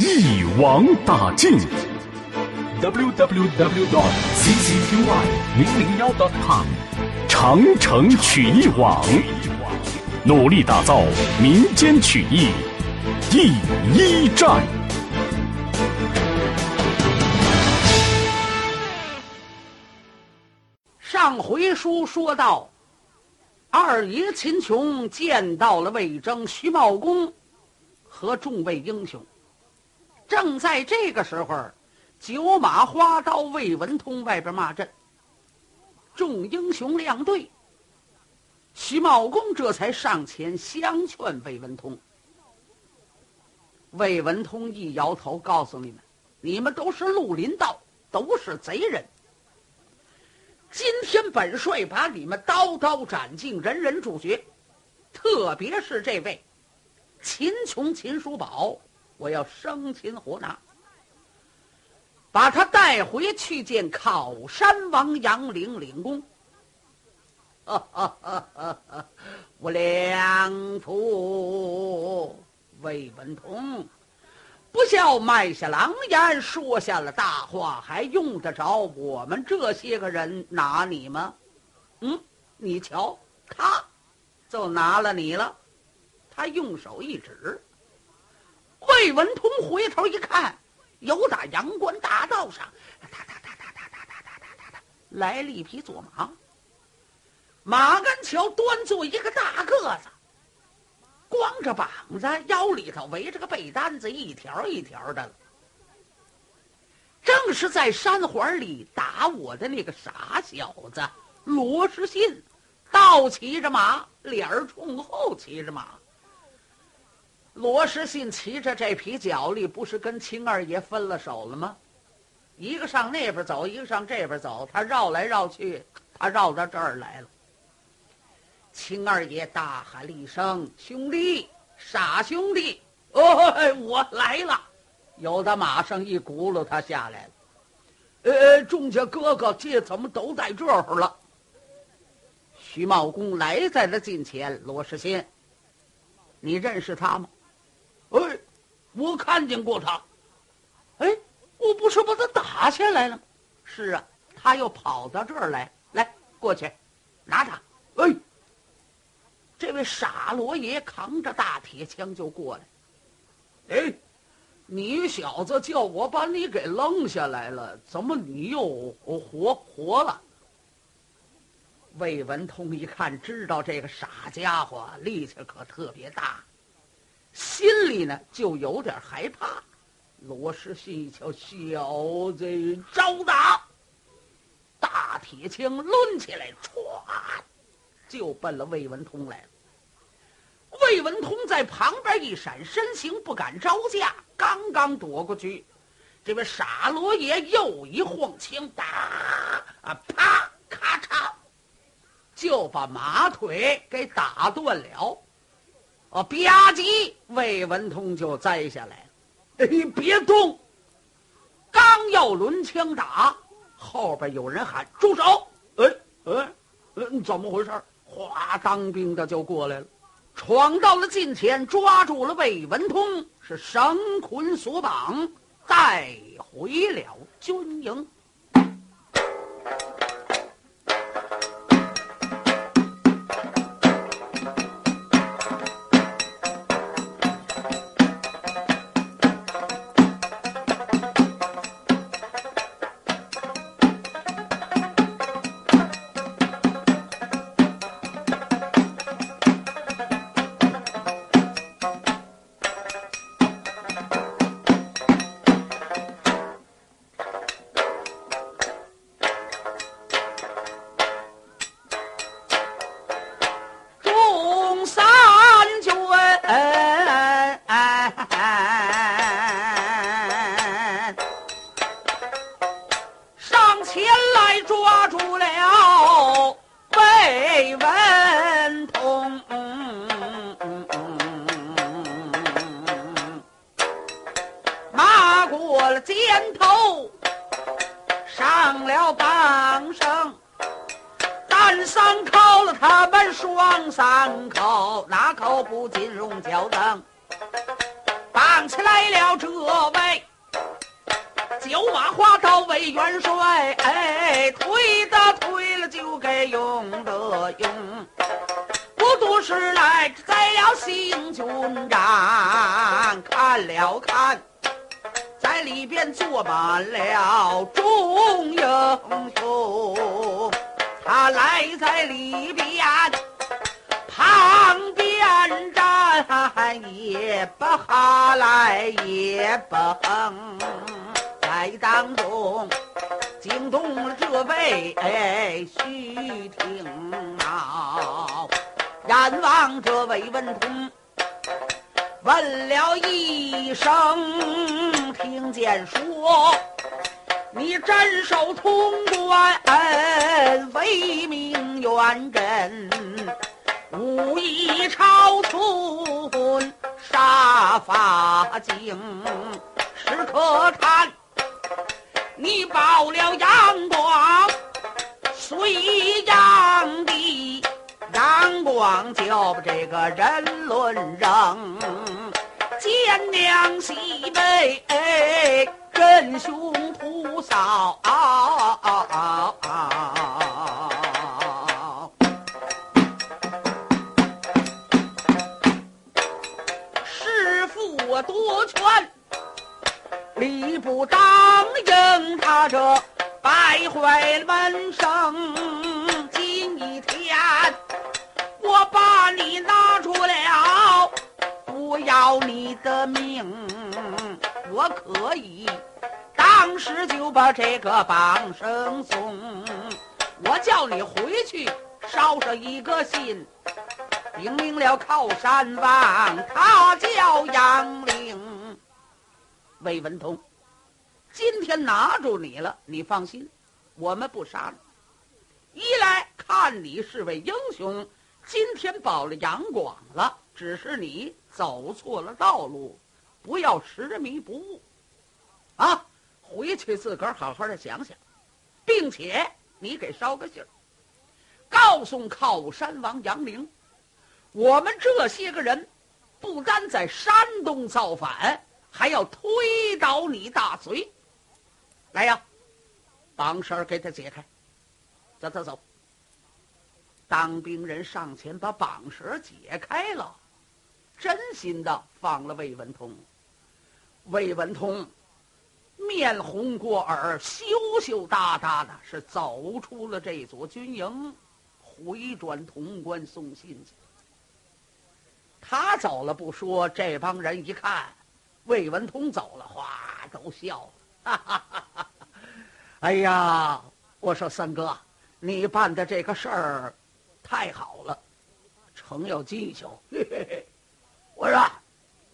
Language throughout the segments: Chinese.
一网打尽。www.dot.ccqy 零零幺 dot com，长城曲艺网，努力打造民间曲艺第一站。上回书说到，二爷秦琼见到了魏征、徐茂公和众位英雄。正在这个时候，九马花刀魏文通外边骂阵，众英雄亮队。徐茂公这才上前相劝魏文通。魏文通一摇头，告诉你们：你们都是绿林道，都是贼人。今天本帅把你们刀刀斩尽，人人处决，特别是这位秦琼、秦叔宝，我要生擒活拿，把他带回去见考山王杨凌领功。我良父魏文通。不孝卖下狼烟，说下了大话，还用得着我们这些个人拿你吗？嗯，你瞧，他，就拿了你了。他用手一指，魏文通回头一看，有打阳关大道上，哒哒哒哒哒哒哒哒哒哒，来了一匹左马。马鞍桥端坐一个大个子。光着膀子，腰里头围着个被单子，一条一条的了。正是在山环里打我的那个傻小子罗世信，倒骑着马，脸儿冲后骑着马。罗世信骑着这匹脚力，不是跟秦二爷分了手了吗？一个上那边走，一个上这边走，他绕来绕去，他绕到这儿来了。秦二爷大喊了一声：“兄弟，傻兄弟！哦，我来了！”有的马上一轱辘，他下来了。呃，众家哥哥，这怎么都在这儿了？徐茂公来在了近前，罗世信，你认识他吗？哎，我看见过他。哎，我不是把他打下来了吗？是啊，他又跑到这儿来，来，过去，拿着。哎。这位傻罗爷扛着大铁枪就过来。哎，你小子叫我把你给扔下来了，怎么你又活活了？魏文通一看，知道这个傻家伙力气可特别大，心里呢就有点害怕。罗世信一瞧，小子招打，大铁枪抡起来，歘，就奔了魏文通来了。魏文通在旁边一闪身形，不敢招架。刚刚躲过去，这位傻罗爷又一晃枪，打啊，啪，咔嚓，就把马腿给打断了。哦，吧唧，魏文通就栽下来了。哎，别动！刚要抡枪打，后边有人喊：“住手！”哎哎，怎么回事？哗，当兵的就过来了。闯到了近前，抓住了魏文通，是绳捆索绑，带回了军营。过了肩头，上了绑绳，单三口了他们双三口，那口不禁容脚蹬，绑起来了这位。九马花刀为元帅，哎，推的推了就该用的用，不多时来在了行军长，看了看，里边坐满了众英雄，他来在里边，旁边站也不哈来也不哼。在当中惊动了这位徐廷茂，阎王这位文通问了一声，听见说你镇守潼关，为名远镇，武艺超村杀法精，时可叹。你报了阳广，隋炀帝，阳光就把这个人伦扔，见娘喜悲，真凶屠嫂。师傅我夺权。礼不当应，他这败坏门生。今一天我把你拿出了，我要你的命，我可以当时就把这个绑绳送。我叫你回去捎上一个信，禀明了靠山王，他叫杨凌。魏文通，今天拿住你了，你放心，我们不杀你。一来看你是位英雄，今天保了杨广了，只是你走错了道路，不要执迷不悟。啊，回去自个儿好好的想想，并且你给捎个信儿，告诉靠山王杨凌，我们这些个人不单在山东造反。还要推倒你大隋！来呀，绑绳给他解开，走走走。当兵人上前把绑绳解开了，真心的放了魏文通。魏文通面红过耳，羞羞答答的，是走出了这座军营，回转潼关送信去。他走了不说，这帮人一看。魏文通走了，哗，都笑了。哈哈哈哈哎呀，我说三哥，你办的这个事儿太好了，成有技巧。嘿嘿嘿，我说，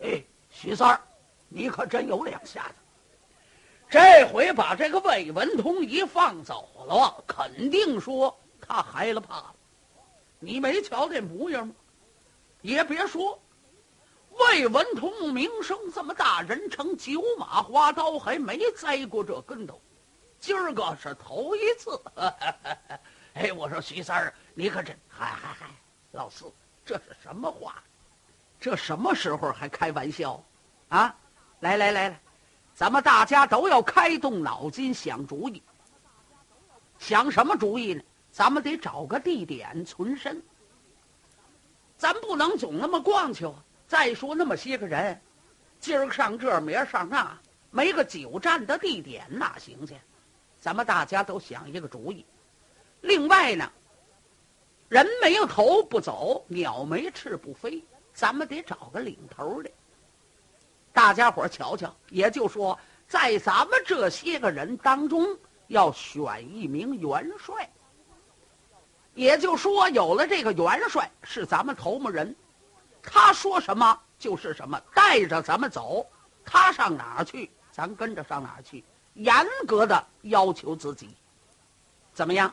哎，徐三儿，你可真有两下子。这回把这个魏文通一放走了，肯定说他害了怕了。你没瞧这模样吗？也别说。魏文通名声这么大，人称九马花刀，还没栽过这跟头。今儿个是头一次。哎，我说徐三儿，你可真……嗨嗨嗨，老四，这是什么话？这什么时候还开玩笑？啊！来来来来，咱们大家都要开动脑筋想主意。想什么主意呢？咱们得找个地点存身。咱不能总那么逛去！再说那么些个人，今儿上这，明儿上那，没个久站的地点哪行去？咱们大家都想一个主意。另外呢，人没有头不走，鸟没翅不飞，咱们得找个领头的。大家伙瞧瞧，也就说，在咱们这些个人当中，要选一名元帅。也就说，有了这个元帅，是咱们头目人。他说什么就是什么，带着咱们走，他上哪儿去，咱跟着上哪儿去，严格的要求自己，怎么样？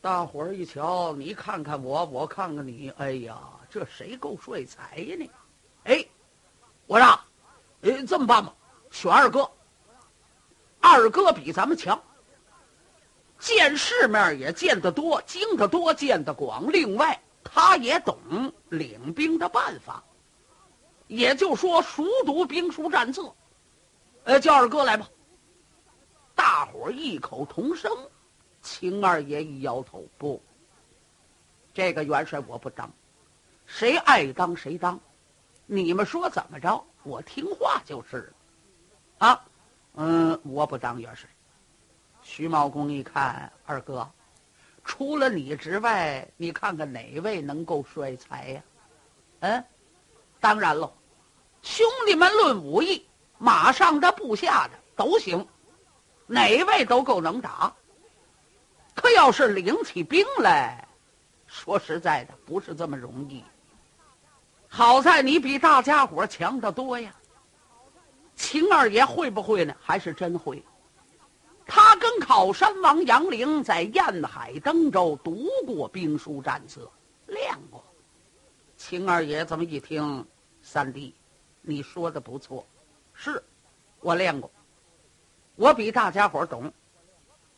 大伙儿一瞧，你看看我，我看看你，哎呀，这谁够帅才呢？哎，我让，呃，这么办吧，选二哥。二哥比咱们强，见世面也见得多，经得多，见得广。另外，他也懂领兵的办法，也就说熟读兵书战策。呃，叫二哥来吧。大伙异口同声。秦二爷一摇头，不，这个元帅我不当，谁爱当谁当，你们说怎么着，我听话就是了。啊，嗯，我不当元帅。徐茂公一看，二哥，除了你之外，你看看哪位能够摔才呀？嗯，当然喽，兄弟们论武艺，马上的、部下的都行，哪位都够能打。可要是领起兵来，说实在的，不是这么容易。好在你比大家伙强得多呀。秦二爷会不会呢？还是真会。他跟考山王杨凌在燕海登州读过兵书战策，练过。秦二爷这么一听，三弟，你说的不错，是，我练过，我比大家伙懂。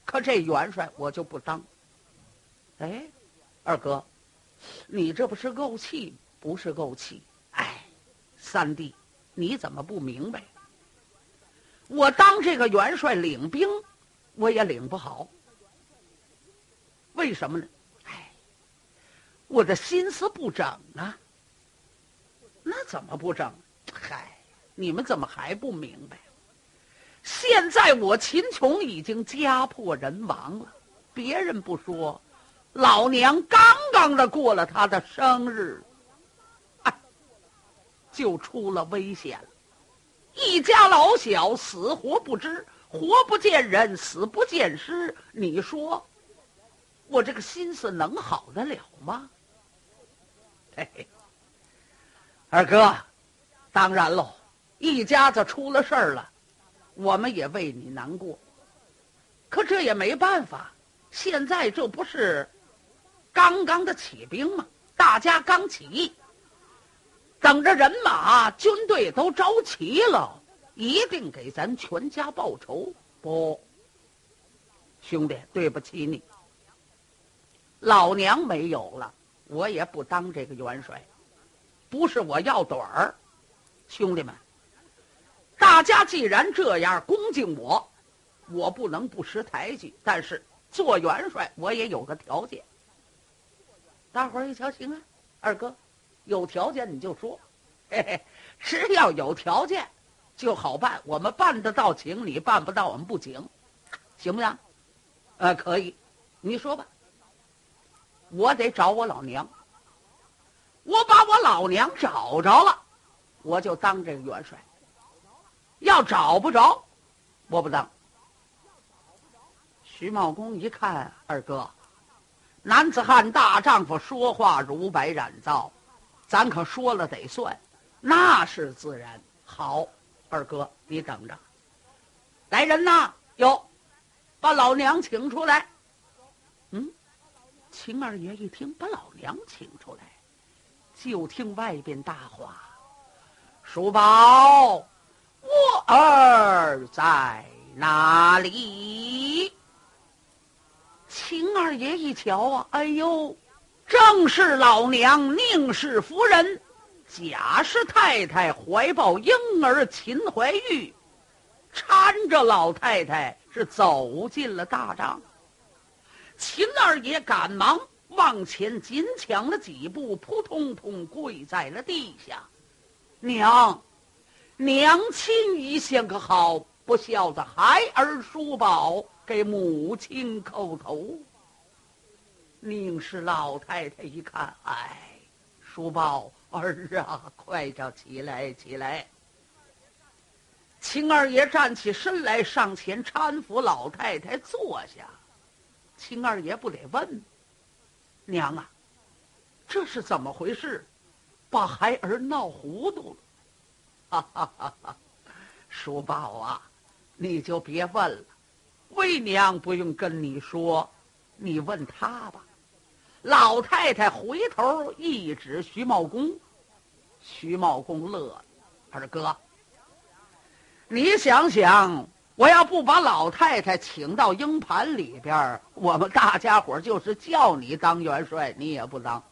可这元帅我就不当。哎，二哥，你这不是怄气吗？不是怄气。哎，三弟，你怎么不明白？我当这个元帅领兵，我也领不好。为什么呢？哎，我的心思不整啊。那怎么不整？嗨，你们怎么还不明白？现在我秦琼已经家破人亡了，别人不说，老娘刚刚的过了他的生日，就出了危险，一家老小死活不知，活不见人，死不见尸，你说，我这个心思能好得了吗？嘿嘿，二哥，当然喽，一家子出了事儿了。我们也为你难过，可这也没办法。现在这不是刚刚的起兵吗？大家刚起义，等着人马、军队都招齐了，一定给咱全家报仇。不，兄弟，对不起你，老娘没有了，我也不当这个元帅。不是我要短儿，兄弟们。大家既然这样恭敬我，我不能不识抬举。但是做元帅，我也有个条件。大伙儿一瞧，行啊，二哥，有条件你就说，嘿嘿，只要有条件就好办。我们办得到，请你办不到，我们不请，行不行？呃，可以，你说吧。我得找我老娘，我把我老娘找着了，我就当这个元帅。要找不着，我不当。徐茂公一看二哥，男子汉大丈夫说话如白染皂，咱可说了得算，那是自然。好，二哥你等着，来人呐！哟，把老娘请出来。嗯，秦二爷一听把老娘请出来，就听外边大话，叔宝。我儿在哪里？秦二爷一瞧啊，哎呦，正是老娘宁氏夫人贾氏太太怀抱婴儿秦怀玉，搀着老太太是走进了大帐。秦二爷赶忙往前紧抢了几步，扑通通跪在了地下，娘。娘亲一向可好，不孝的孩儿叔宝给母亲叩头。宁氏老太太一看，哎，叔宝儿啊，快着起来起来。秦二爷站起身来，上前搀扶老太太坐下。秦二爷不得问，娘啊，这是怎么回事？把孩儿闹糊涂了。哈哈哈！哈，叔宝啊，你就别问了，为娘不用跟你说，你问他吧。老太太回头一指徐茂公，徐茂公乐了，二哥，你想想，我要不把老太太请到鹰盘里边我们大家伙就是叫你当元帅，你也不当。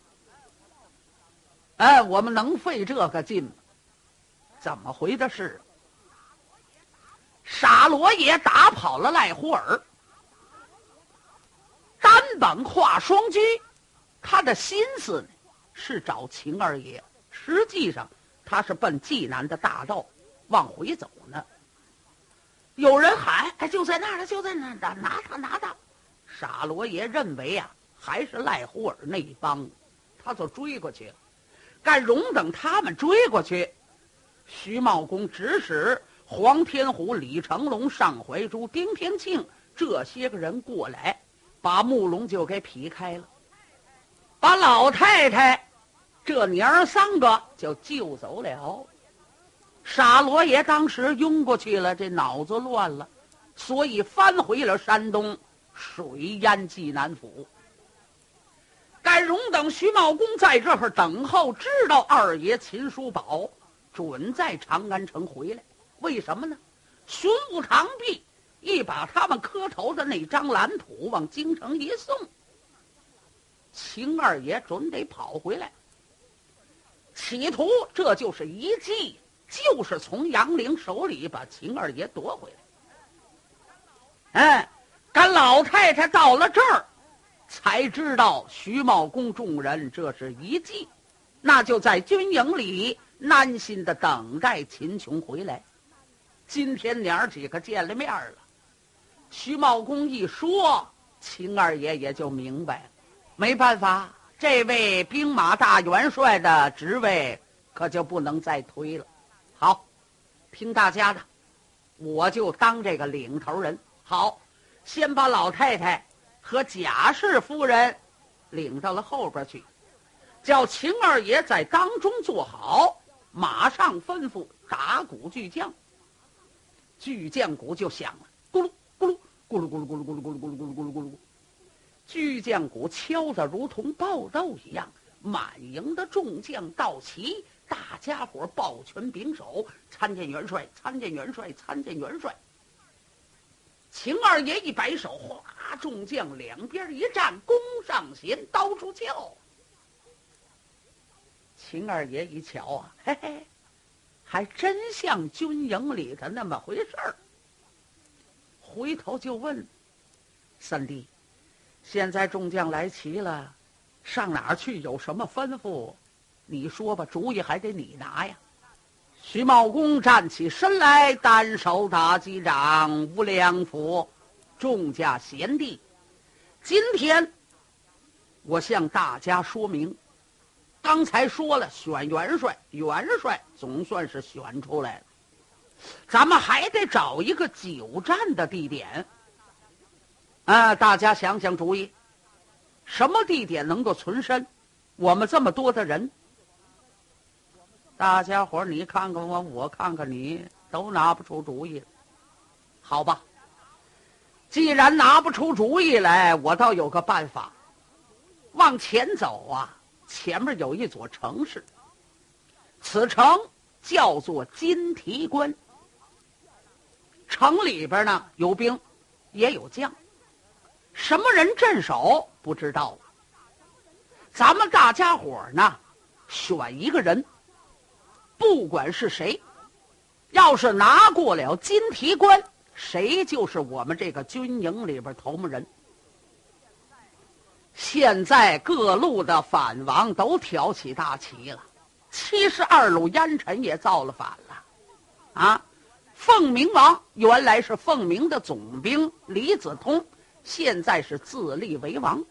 哎，我们能费这个劲吗？怎么回的事？傻罗爷打跑了赖胡尔，单本跨双击，他的心思呢是找秦二爷，实际上他是奔济南的大道往回走呢。有人喊：“哎，就在那儿了，就在那儿，拿他，拿他！”傻罗爷认为啊，还是赖胡尔那一帮，他就追过去了。干容等他们追过去，徐茂公指使黄天虎、李成龙、尚怀珠、丁天庆这些个人过来，把木龙就给劈开了，把老太太这娘儿三个就救走了。傻罗爷当时晕过去了，这脑子乱了，所以翻回了山东，水淹济南府。甘荣等徐茂公在这儿等候，知道二爷秦叔宝准在长安城回来。为什么呢？巡抚唐弼一把他们磕头的那张蓝图往京城一送，秦二爷准得跑回来。企图这就是一计，就是从杨凌手里把秦二爷夺回来。哎，赶老太太到了这儿。才知道徐茂公众人这是一计，那就在军营里耐心的等待秦琼回来。今天娘儿几个见了面了，徐茂公一说，秦二爷也就明白了。没办法，这位兵马大元帅的职位可就不能再推了。好，听大家的，我就当这个领头人。好，先把老太太。和贾氏夫人领到了后边去，叫秦二爷在当中坐好，马上吩咐打鼓巨将。巨将鼓就响了，咕噜咕噜咕噜咕噜咕噜咕噜咕噜咕噜咕噜咕噜咕噜，巨将鼓敲得如同爆豆一样，满营的众将到齐，大家伙抱拳拱手，参见元帅，参见元帅，参见元帅。秦二爷一摆手，哗，众将两边一站，弓上弦，刀出鞘。秦二爷一瞧啊，嘿嘿，还真像军营里的那么回事儿。回头就问三弟：“现在众将来齐了，上哪儿去？有什么吩咐？你说吧，主意还得你拿呀。”徐茂公站起身来，单手打击掌，无量府，众家贤弟，今天我向大家说明，刚才说了选元帅，元帅总算是选出来了，咱们还得找一个久战的地点。啊，大家想想主意，什么地点能够存身？我们这么多的人。大家伙你看看我，我看看你，都拿不出主意。好吧，既然拿不出主意来，我倒有个办法。往前走啊，前面有一座城市，此城叫做金提关。城里边呢有兵，也有将，什么人镇守不知道。咱们大家伙呢，选一个人。不管是谁，要是拿过了金提关，谁就是我们这个军营里边头目人。现在各路的反王都挑起大旗了，七十二路烟尘也造了反了。啊，凤鸣王原来是凤鸣的总兵李子通，现在是自立为王。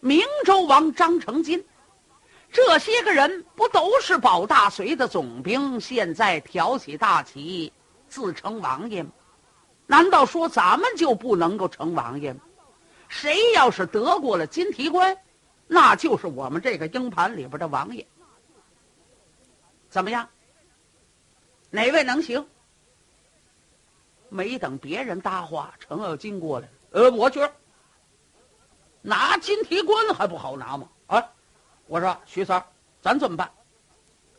明州王张成金。这些个人不都是保大隋的总兵？现在挑起大旗，自称王爷吗？难道说咱们就不能够成王爷吗？谁要是得过了金提关，那就是我们这个鹰盘里边的王爷。怎么样？哪位能行？没等别人搭话，程咬金过来了，呃，我去。拿金提棺还不好拿吗？啊！我说徐三咱怎么办？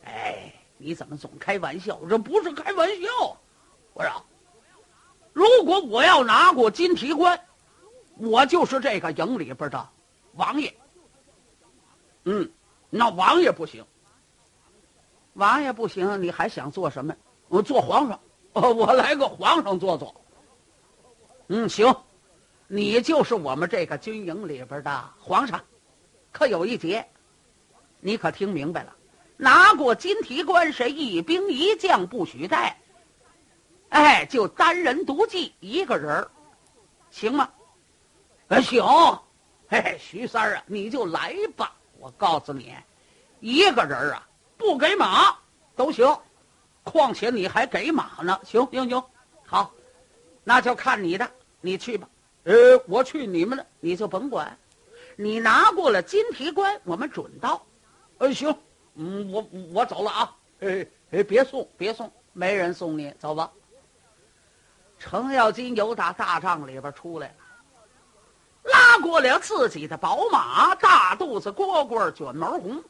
哎，你怎么总开玩笑？这不是开玩笑。我说如果我要拿过金提官，我就是这个营里边的王爷。嗯，那王爷不行，王爷不行，你还想做什么？我做皇上，哦，我来个皇上做做。嗯，行，你就是我们这个军营里边的皇上。可有一节，你可听明白了？拿过金提官是一兵一将不许带，哎，就单人独骑一个人，行吗？哎，行。嘿嘿，徐三啊，你就来吧。我告诉你，一个人啊，不给马都行，况且你还给马呢。行行行，好，那就看你的，你去吧。呃，我去你们的，你就甭管。你拿过了金提官，我们准到。呃，行，嗯，我我走了啊。哎哎，别送，别送，没人送你，走吧。程咬金由打大帐里边出来了。拉过了自己的宝马，大肚子蝈蝈卷毛红，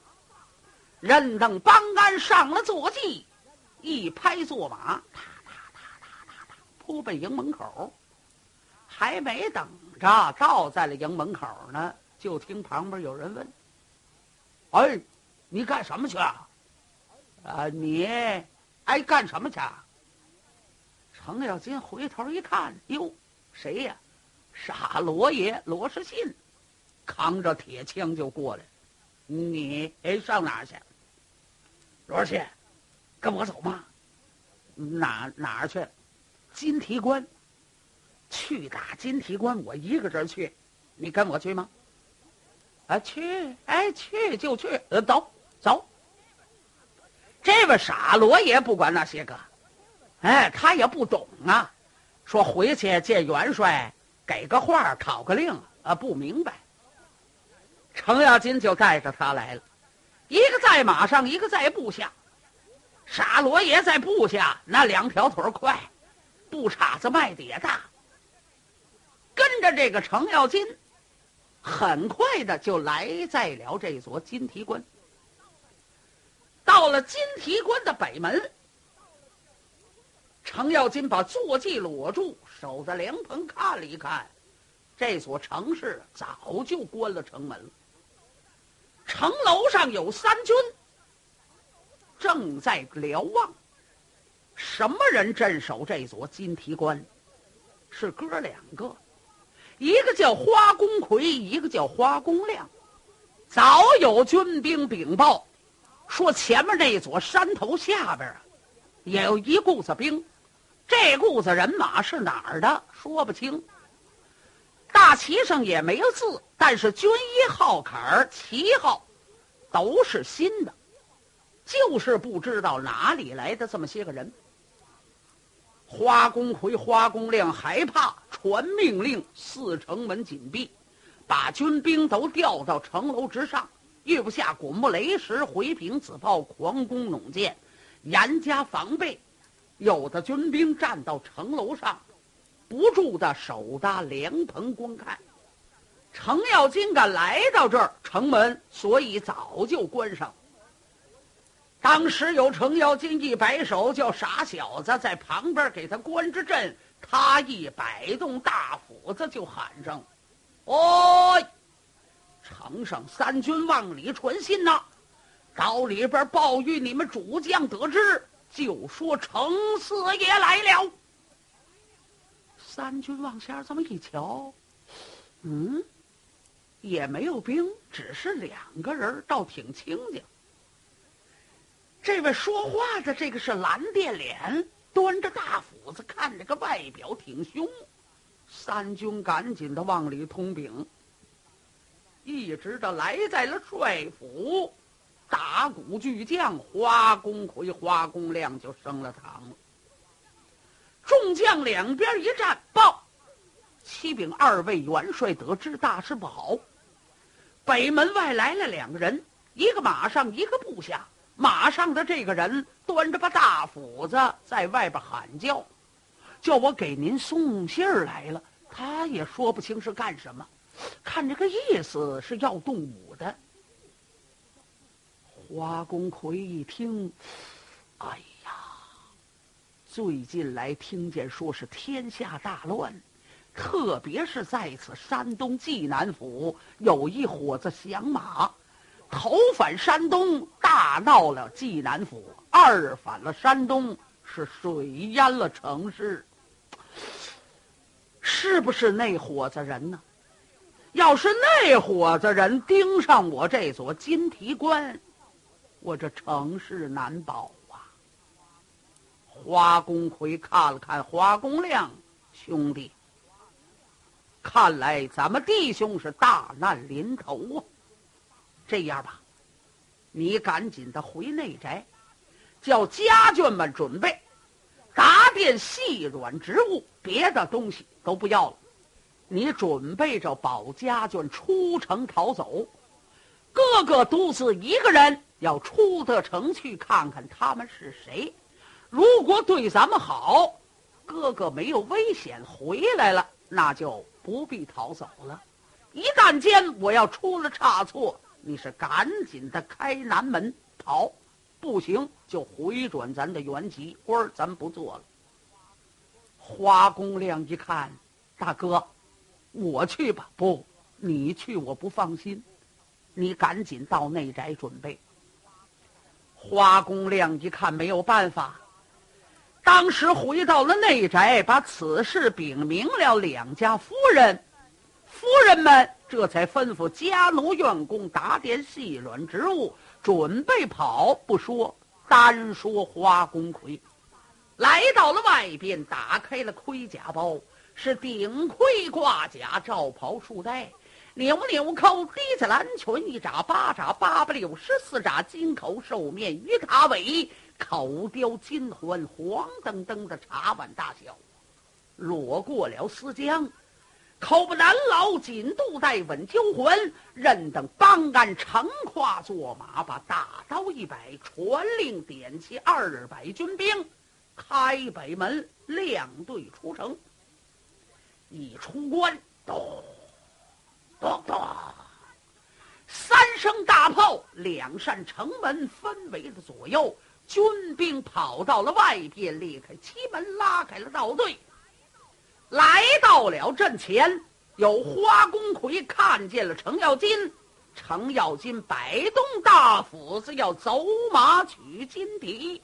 任等帮鞍上了坐骑，一拍坐马，啪啪啪啪啪啪，扑奔营门口。还没等着到在了营门口呢，就听旁边有人问：“哎，你干什么去啊？啊，你哎干什么去？”程咬金回头一看，哟，谁呀？傻罗爷罗士信，扛着铁枪就过来。你哎上哪儿去？罗士信，跟我走吗？哪哪儿去？金提官。去打金提关，我一个人去，你跟我去吗？啊，去，哎，去就去，呃，走走。这位傻罗爷不管那些个，哎，他也不懂啊。说回去见元帅。给个话，讨个令啊！不明白。程咬金就带着他来了，一个在马上，一个在部下。傻罗爷在部下，那两条腿快，布叉子迈的也大。跟着这个程咬金，很快的就来在了这座金提关。到了金提关的北门，程咬金把坐骑裸住。守在凉棚看了一看，这座城市早就关了城门了。城楼上有三军，正在瞭望。什么人镇守这座金提关？是哥两个，一个叫花公魁，一个叫花公亮。早有军兵禀报，说前面那座山头下边啊，也有一股子兵。这股子人马是哪儿的？说不清。大旗上也没有字，但是军衣号坎儿、旗号都是新的，就是不知道哪里来的这么些个人。花公魁、花公亮害怕，传命令四城门紧闭，把军兵都调到城楼之上，遇不下滚木雷石、回禀子炮、狂弓弩箭，严加防备。有的军兵站到城楼上，不住的手搭凉棚观看。程咬金敢来到这儿，城门所以早就关上。当时有程咬金一摆手，叫傻小子在旁边给他关着阵。他一摆动大斧子，就喊上：“哦，城上三军往里传信呐，到里边报与你们主将得知。”就说程四爷来了。三军往下这么一瞧，嗯，也没有兵，只是两个人，倒挺清静。这位说话的这个是蓝靛脸，端着大斧子，看着个外表挺凶。三军赶紧的往里通禀，一直的来在了帅府。打鼓巨将花公魁、花公亮就升了堂。众将两边一站，报：启禀二位元帅，得知大事不好。北门外来了两个人，一个马上，一个部下。马上的这个人端着把大斧子在外边喊叫，叫我给您送信儿来了。他也说不清是干什么，看这个意思是要动武的。花公魁一听，哎呀，最近来听见说是天下大乱，特别是在此山东济南府有一伙子响马，头反山东，大闹了济南府；二反了山东，是水淹了城市。是不是那伙子人呢？要是那伙子人盯上我这座金提关，我这城市难保啊！花公魁看了看花公亮兄弟，看来咱们弟兄是大难临头啊！这样吧，你赶紧的回内宅，叫家眷们准备打点细软植物，别的东西都不要了。你准备着保家眷出城逃走，哥哥独自一个人要出得城去看看他们是谁。如果对咱们好，哥哥没有危险回来了，那就不必逃走了。一旦间我要出了差错，你是赶紧的开南门跑，不行就回转咱的原籍，官儿咱不做了。花公亮一看，大哥。我去吧，不，你去我不放心，你赶紧到内宅准备。花公亮一看没有办法，当时回到了内宅，把此事禀明了两家夫人，夫人们这才吩咐家奴院工打点细软植物，准备跑。不说，单说花公魁，来到了外边，打开了盔甲包。是顶盔挂甲，罩袍束带，扭扭扣，低着蓝裙，一扎八扎八八六十四扎金口兽面鱼塔尾，口雕金环，黄澄澄的茶碗大小，裸过了丝浆，口不难牢，紧肚带稳揪环，任等帮鞍乘胯坐马，把大刀一摆，传令点齐二百军兵，开北门亮队出城。一出关，咚咚咚，三声大炮，两扇城门分为了左右，军兵跑到了外边，裂开七门，拉开了道队，来到了阵前。有花公魁看见了程咬金，程咬金摆动大斧子要走马取金笛。